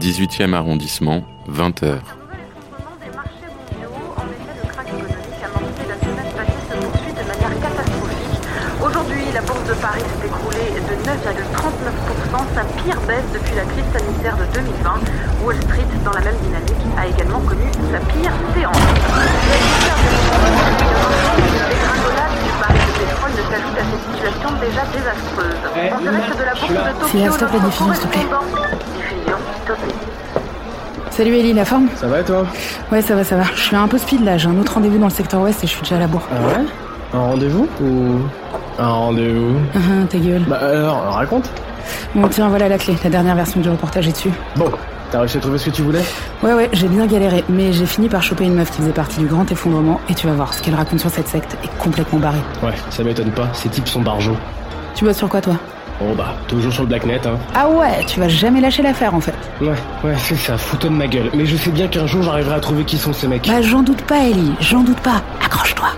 18e arrondissement, 20h. Aujourd'hui, la bourse de Paris s'est écroulée de 9,39%, sa pire baisse depuis la crise sanitaire de 2020. Wall Street, dans la même dynamique, a également connu sa pire séance. Dégringolade du baril de pétrole ne s'ajoute à cette situation déjà désastreuse. En direct de la bourse de Tokyo, Fais-la, stop la diffusion, s'il te plaît. Salut Ellie, la forme Ça va et toi Ouais, ça va, ça va. Je suis un peu speed là, j'ai un autre rendez-vous dans le secteur ouest et je suis déjà à la bourre. Ah ouais Un rendez-vous ou un rendez-vous Ah, ah, ta gueule. Bah alors, raconte. Bon, tiens, voilà la clé. La dernière version du reportage est dessus. Bon, t'as réussi à trouver ce que tu voulais Ouais, ouais, j'ai bien galéré, mais j'ai fini par choper une meuf qui faisait partie du grand effondrement et tu vas voir, ce qu'elle raconte sur cette secte est complètement barré. Ouais, ça m'étonne pas, ces types sont barjots. Tu bosses sur quoi, toi? Bon bah, toujours sur le blacknet, hein. Ah ouais, tu vas jamais lâcher l'affaire en fait. Ouais, ouais, c'est ça, fous-toi de ma gueule. Mais je sais bien qu'un jour j'arriverai à trouver qui sont ces mecs. Bah, j'en doute pas, Ellie, j'en doute pas. Accroche-toi.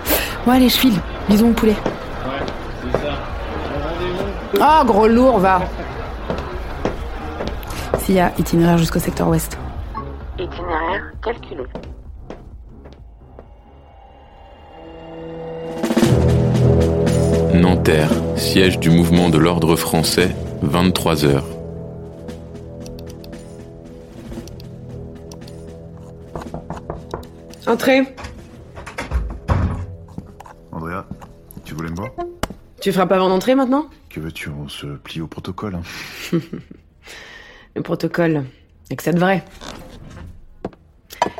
Bon, allez, je file. Bisous, mon poulet. Ouais, c'est ça. Ah, gros lourd, va. S'il y a itinéraire jusqu'au secteur ouest. Itinéraire calculé. Siège du mouvement de l'ordre français, 23h. Entrez. Andrea, tu voulais me voir? Tu frappes avant d'entrer maintenant? Que veux-tu? On se plie au protocole. hein. Le protocole. Et que ça de vrai.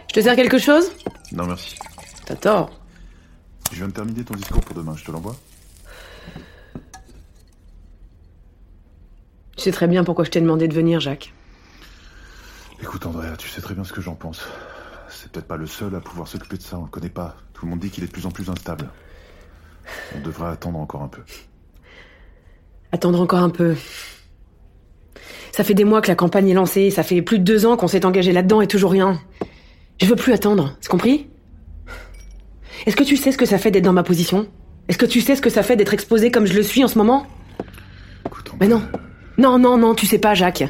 Je te sers quelque chose? Non, merci. T'as tort. Je viens de terminer ton discours pour demain, je te l'envoie? Sais très bien pourquoi je t'ai demandé de venir, Jacques. Écoute, Andrea, tu sais très bien ce que j'en pense. C'est peut-être pas le seul à pouvoir s'occuper de ça, on le connaît pas. Tout le monde dit qu'il est de plus en plus instable. On devrait attendre encore un peu. Attendre encore un peu. Ça fait des mois que la campagne est lancée, ça fait plus de deux ans qu'on s'est engagé là-dedans et toujours rien. Je veux plus attendre, c'est compris? Est-ce que tu sais ce que ça fait d'être dans ma position? Est-ce que tu sais ce que ça fait d'être exposé comme je le suis en ce moment? Écoute, Mais non. Non, non, non, tu sais pas, Jacques.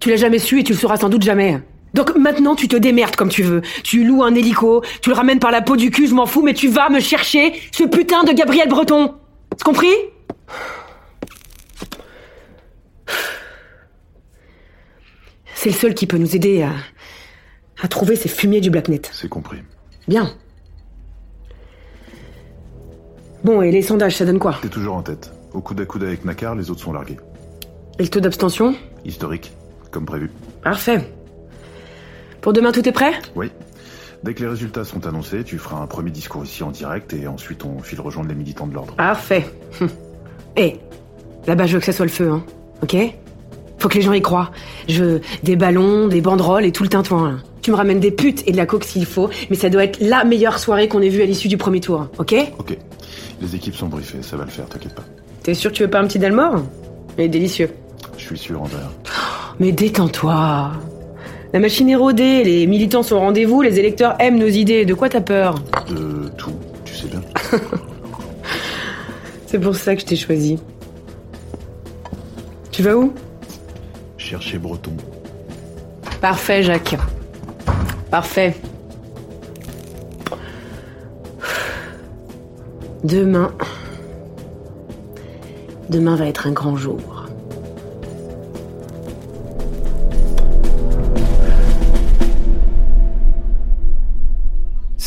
Tu l'as jamais su et tu le sauras sans doute jamais. Donc maintenant, tu te démerdes comme tu veux. Tu loues un hélico, tu le ramènes par la peau du cul, je m'en fous, mais tu vas me chercher ce putain de Gabriel Breton. C'est compris? C'est le seul qui peut nous aider à, à trouver ces fumiers du Blacknet. C'est compris. Bien. Bon, et les sondages, ça donne quoi? T'es toujours en tête. Au coude à coude avec Nakar, les autres sont largués. Et le taux d'abstention Historique, comme prévu. Parfait. Pour demain, tout est prêt? Oui. Dès que les résultats sont annoncés, tu feras un premier discours ici en direct et ensuite on file rejoindre les militants de l'ordre. Parfait. Hum. Eh, là-bas, je veux que ça soit le feu, hein. Ok? Faut que les gens y croient. Je des ballons, des banderoles et tout le tintouin. là. Tu me ramènes des putes et de la coke s'il faut, mais ça doit être la meilleure soirée qu'on ait vue à l'issue du premier tour, ok? Ok. Les équipes sont briefées, ça va le faire, t'inquiète pas. T'es sûr que tu veux pas un petit Dalmore? Il est délicieux. Je suis sûr, Andrea. Mais détends-toi. La machine est rodée, les militants sont au rendez-vous, les électeurs aiment nos idées. De quoi t'as peur? De tout, tu sais bien. C'est pour ça que je t'ai choisi. Tu vas où? Chercher Breton. Parfait, Jacques. Parfait. Demain. Demain va être un grand jour.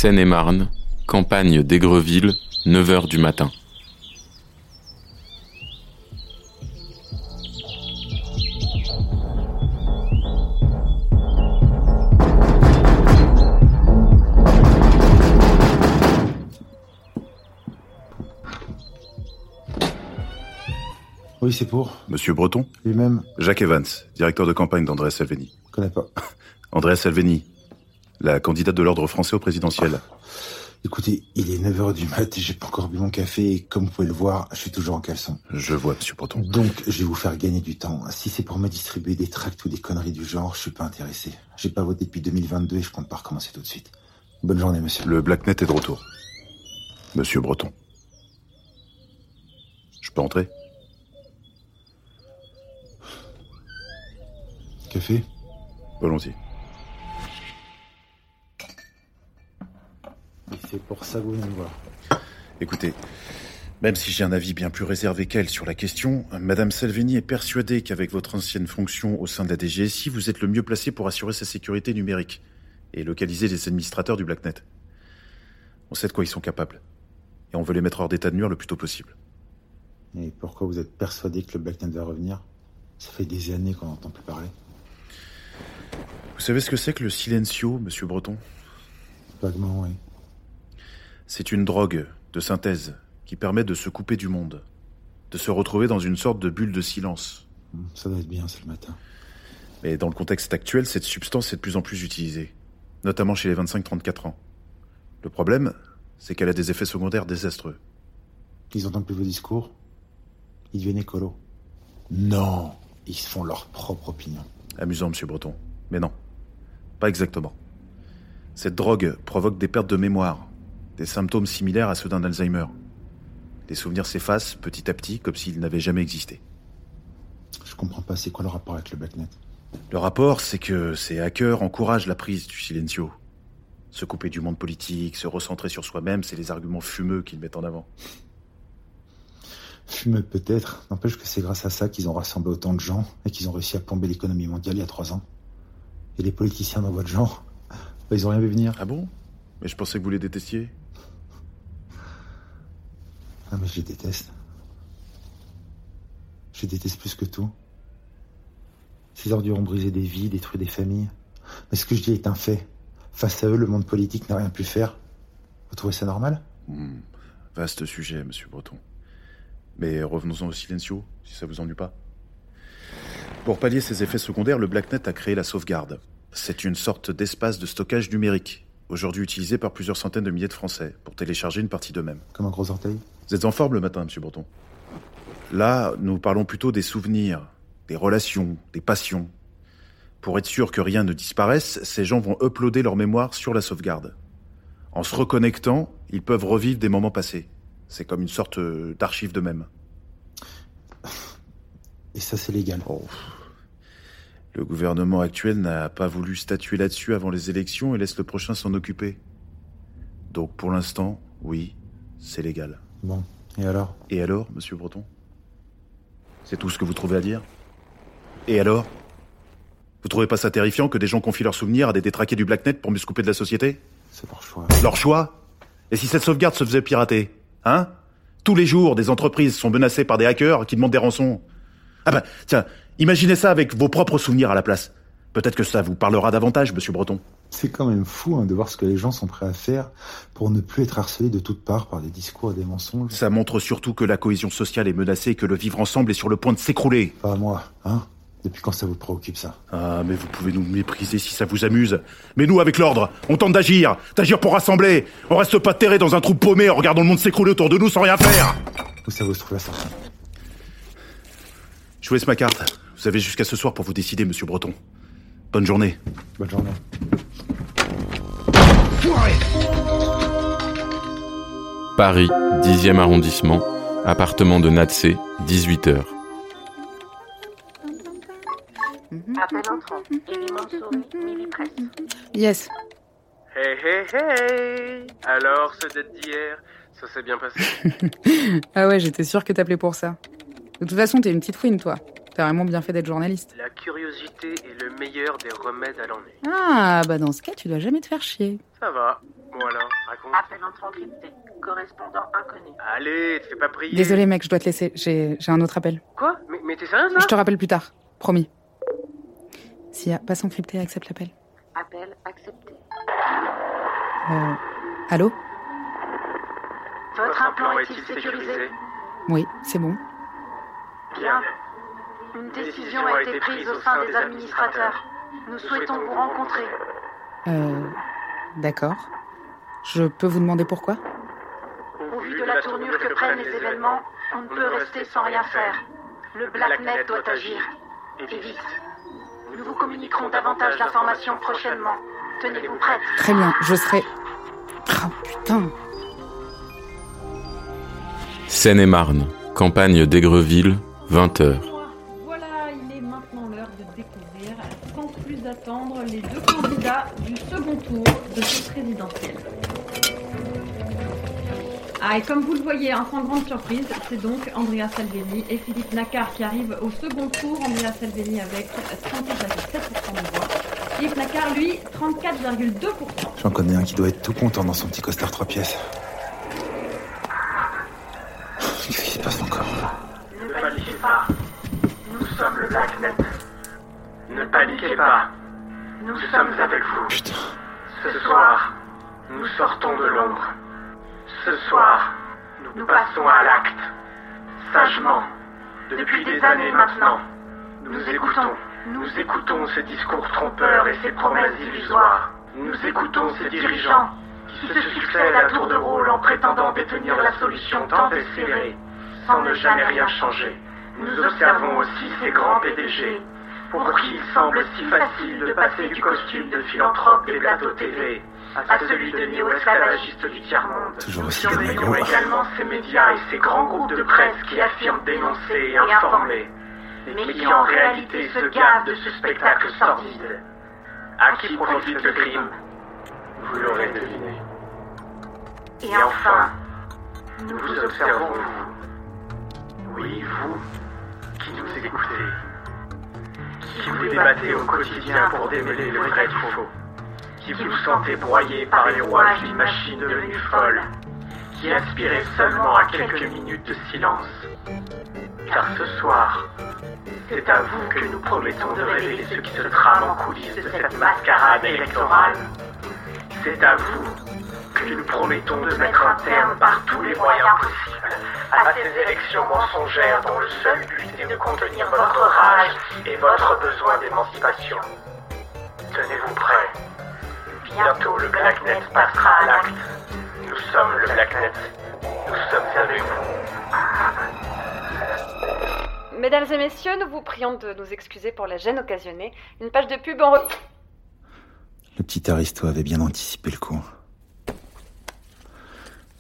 Seine-et-Marne, campagne d'Aigreville, 9h du matin. Oui, c'est pour. Monsieur Breton Lui-même, Jacques Evans, directeur de campagne d'André Salvini. je connais pas. Andrea Salvini, la candidate de l'ordre français au présidentiel. Écoutez, il est 9h du mat et j'ai pas encore bu mon café et comme vous pouvez le voir, je suis toujours en caleçon. Je vois, monsieur Breton. Donc, je vais vous faire gagner du temps. Si c'est pour me distribuer des tracts ou des conneries du genre, je suis pas intéressé. J'ai pas voté depuis 2022 et je compte pas recommencer tout de suite. Bonne journée, monsieur. Le Blacknet est de retour. Monsieur Breton. Je peux entrer? Café? Volontiers. Et c'est pour ça que vous venez me voir. Écoutez, même si j'ai un avis bien plus réservé qu'elle sur la question, Madame Salvini est persuadée qu'avec votre ancienne fonction au sein de la DGSI, vous êtes le mieux placé pour assurer sa sécurité numérique et localiser les administrateurs du Blacknet. On sait de quoi ils sont capables. Et on veut les mettre hors d'état de nuire le plus tôt possible. Et pourquoi vous êtes persuadé que le Blacknet va revenir? Ça fait des années qu'on n'entend plus parler. Vous savez ce que c'est que le silencio, monsieur Breton? Vaguement, oui. C'est une drogue de synthèse qui permet de se couper du monde, de se retrouver dans une sorte de bulle de silence. Ça doit être bien, c'est le matin. Mais dans le contexte actuel, cette substance est de plus en plus utilisée, notamment chez les 25-34 ans. Le problème, c'est qu'elle a des effets secondaires désastreux. Ils entendent plus vos discours? Ils deviennent écolos? Non Ils se font leur propre opinion. Amusant, monsieur Breton. Mais non, pas exactement. Cette drogue provoque des pertes de mémoire, des symptômes similaires à ceux d'un Alzheimer. Les souvenirs s'effacent petit à petit comme s'ils n'avaient jamais existé. Je comprends pas, c'est quoi le rapport avec le Blacknet Le rapport, c'est que ces hackers encouragent la prise du silencio. Se couper du monde politique, se recentrer sur soi-même, c'est les arguments fumeux qu'ils mettent en avant. Fumeux peut-être, n'empêche que c'est grâce à ça qu'ils ont rassemblé autant de gens et qu'ils ont réussi à plomber l'économie mondiale il y a trois ans. Et les politiciens dans votre genre, bah, ils ont rien vu venir. Ah bon? Mais je pensais que vous les détestiez. Ah mais je les déteste. Je les déteste plus que tout. Ces ordures ont brisé des vies, détruit des familles. Mais ce que je dis est un fait. Face à eux, le monde politique n'a rien pu faire. Vous trouvez ça normal? Hmm, Vaste sujet, monsieur Breton. Mais revenons-en au silencio, si ça vous ennuie pas. Pour pallier ces effets secondaires, le Blacknet a créé la sauvegarde. C'est une sorte d'espace de stockage numérique, aujourd'hui utilisé par plusieurs centaines de milliers de Français pour télécharger une partie d'eux-mêmes. Comme un gros orteil? Vous êtes en forme le matin, monsieur Breton Là, nous parlons plutôt des souvenirs, des relations, des passions. Pour être sûr que rien ne disparaisse, ces gens vont uploader leur mémoire sur la sauvegarde. En se reconnectant, ils peuvent revivre des moments passés. C'est comme une sorte euh, d'archive d'eux-mêmes. Et ça, c'est légal. Oh. Le gouvernement actuel n'a pas voulu statuer là-dessus avant les élections et laisse le prochain s'en occuper. Donc pour l'instant, oui, c'est légal. Bon, et alors? Et alors, monsieur Breton? C'est tout ce que vous trouvez à dire? Et alors? Vous trouvez pas ça terrifiant que des gens confient leurs souvenirs à des détraqués du Blacknet pour mieux se couper de la société? C'est leur choix. Leur choix? Et si cette sauvegarde se faisait pirater Hein? Tous les jours, des entreprises sont menacées par des hackers qui demandent des rançons. Ah bah, tiens, imaginez ça avec vos propres souvenirs à la place. Peut-être que ça vous parlera davantage, monsieur Breton. C'est quand même fou hein, de voir ce que les gens sont prêts à faire pour ne plus être harcelés de toutes parts par des discours et des mensonges. Ça montre surtout que la cohésion sociale est menacée et que le vivre ensemble est sur le point de s'écrouler. Pas à moi, hein? Depuis quand ça vous préoccupe ça? Ah, mais vous pouvez nous mépriser si ça vous amuse. Mais nous, avec l'ordre, on tente d'agir, d'agir pour rassembler. On reste pas terré dans un trou paumé en regardant le monde s'écrouler autour de nous sans rien faire. Où ça vous se trouve la sortie Je vous laisse ma carte. Vous avez jusqu'à ce soir pour vous décider, monsieur Breton. Bonne journée. Bonne journée. Paris, 10e arrondissement, appartement de Natsé, 18h. Appel entrant. Elie Mansouri, Mimi Presse. Yes. Hey hey hey Alors, ce date d'hier, ça s'est bien passé? Ah ouais, j'étais sûre que t'appelais pour ça. De toute façon, t'es une petite fouine, toi. T'as vraiment bien fait d'être journaliste. La curiosité est le meilleur des remèdes à l'ennui. Ah, bah dans ce cas, tu dois jamais te faire chier. Ça va. Bon alors, raconte. Appel entrant crypté. Correspondant inconnu. Allez, te fais pas prier. Désolé, mec, je dois te laisser. J'ai j'ai un autre appel. Quoi? Mais, mais t'es sérieuse là? Je te rappelle plus tard. Promis. Sia, passe encrypté, accepte l'appel. Appel accepté. Euh... Allô? Votre implant est-il sécurisé? Oui, c'est bon. Bien. Une décision a été prise au sein des administrateurs. Nous souhaitons vous rencontrer. Euh... D'accord. Je peux vous demander pourquoi? Au vu de la tournure que prennent les événements, on ne peut rester sans rien faire. Le Blacknet doit agir. Et vite. Nous vous communiquerons davantage d'informations prochainement. Tenez-vous prête. Très bien, je serai... Oh putain Seine-et-Marne, campagne d'Aigreville, 20h. Et comme vous le voyez, hein, sans grande surprise, c'est donc Andrea Salvini et Philippe Nacquart qui arrivent au second tour. Andrea Salvini avec 38,7% de voix. Philippe Nacquart, lui, 34,2%. J'en connais un qui doit être tout content dans son petit costard trois pièces. Qu'est-ce qui se passe encore? Ne paniquez pas. Nous sommes le Blacknet. Ne paniquez pas. Nous sommes avec vous. Putain. Ce soir, nous sortons de l'ombre. Ce soir, nous passons à l'acte. Sagement. Depuis des années maintenant, nous écoutons. Nous écoutons ces discours trompeurs et ces promesses illusoires. Nous écoutons ces dirigeants qui se succèdent à tour de rôle en prétendant détenir la solution tant espérée, sans ne jamais rien changer. Nous observons aussi ces grands PDG, pour qui il semble si facile de passer du costume de philanthrope des plateaux TV à celui de néo-esclavagiste du tiers-monde. Toujours aussi Nous gamin surveillons également ces médias et ces grands groupes de presse qui affirment dénoncer et informer, mais qui en réalité se gavent de ce spectacle sordide. À qui profite le crime Vous l'aurez deviné. Et enfin, nous vous observons, vous. Oui, vous, qui nous écoutez. Qui vous débattez au quotidien pour démêler le vrai du faux. Qui vous sentez broyé par les rouages d'une machine devenue folle. Qui aspirez seulement à quelques minutes de silence. Car ce soir, c'est à vous que nous promettons de révéler ce qui se trame en coulisses de cette mascarade électorale. C'est à vous que nous promettons de mettre un terme par tous les moyens possibles à ces élections mensongères dont le seul but est de contenir votre rage et votre besoin d'émancipation. Tenez-vous prêts. Bientôt le Blacknet passera à l'acte. Nous sommes le Blacknet. Nous sommes avec vous. Mesdames et messieurs, nous vous prions de nous excuser pour la gêne occasionnée. Une page de pub en... re- Le petit Aristo avait bien anticipé le coup.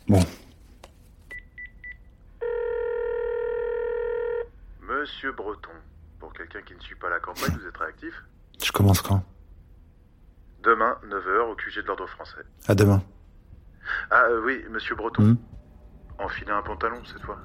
Bon, Monsieur Breton, pour quelqu'un qui ne suit pas la campagne, vous êtes réactif je commence quand? Demain, 9h, au QG de l'Ordre français. À demain. Ah euh, oui, monsieur Breton. Hmm Enfilez un pantalon cette fois.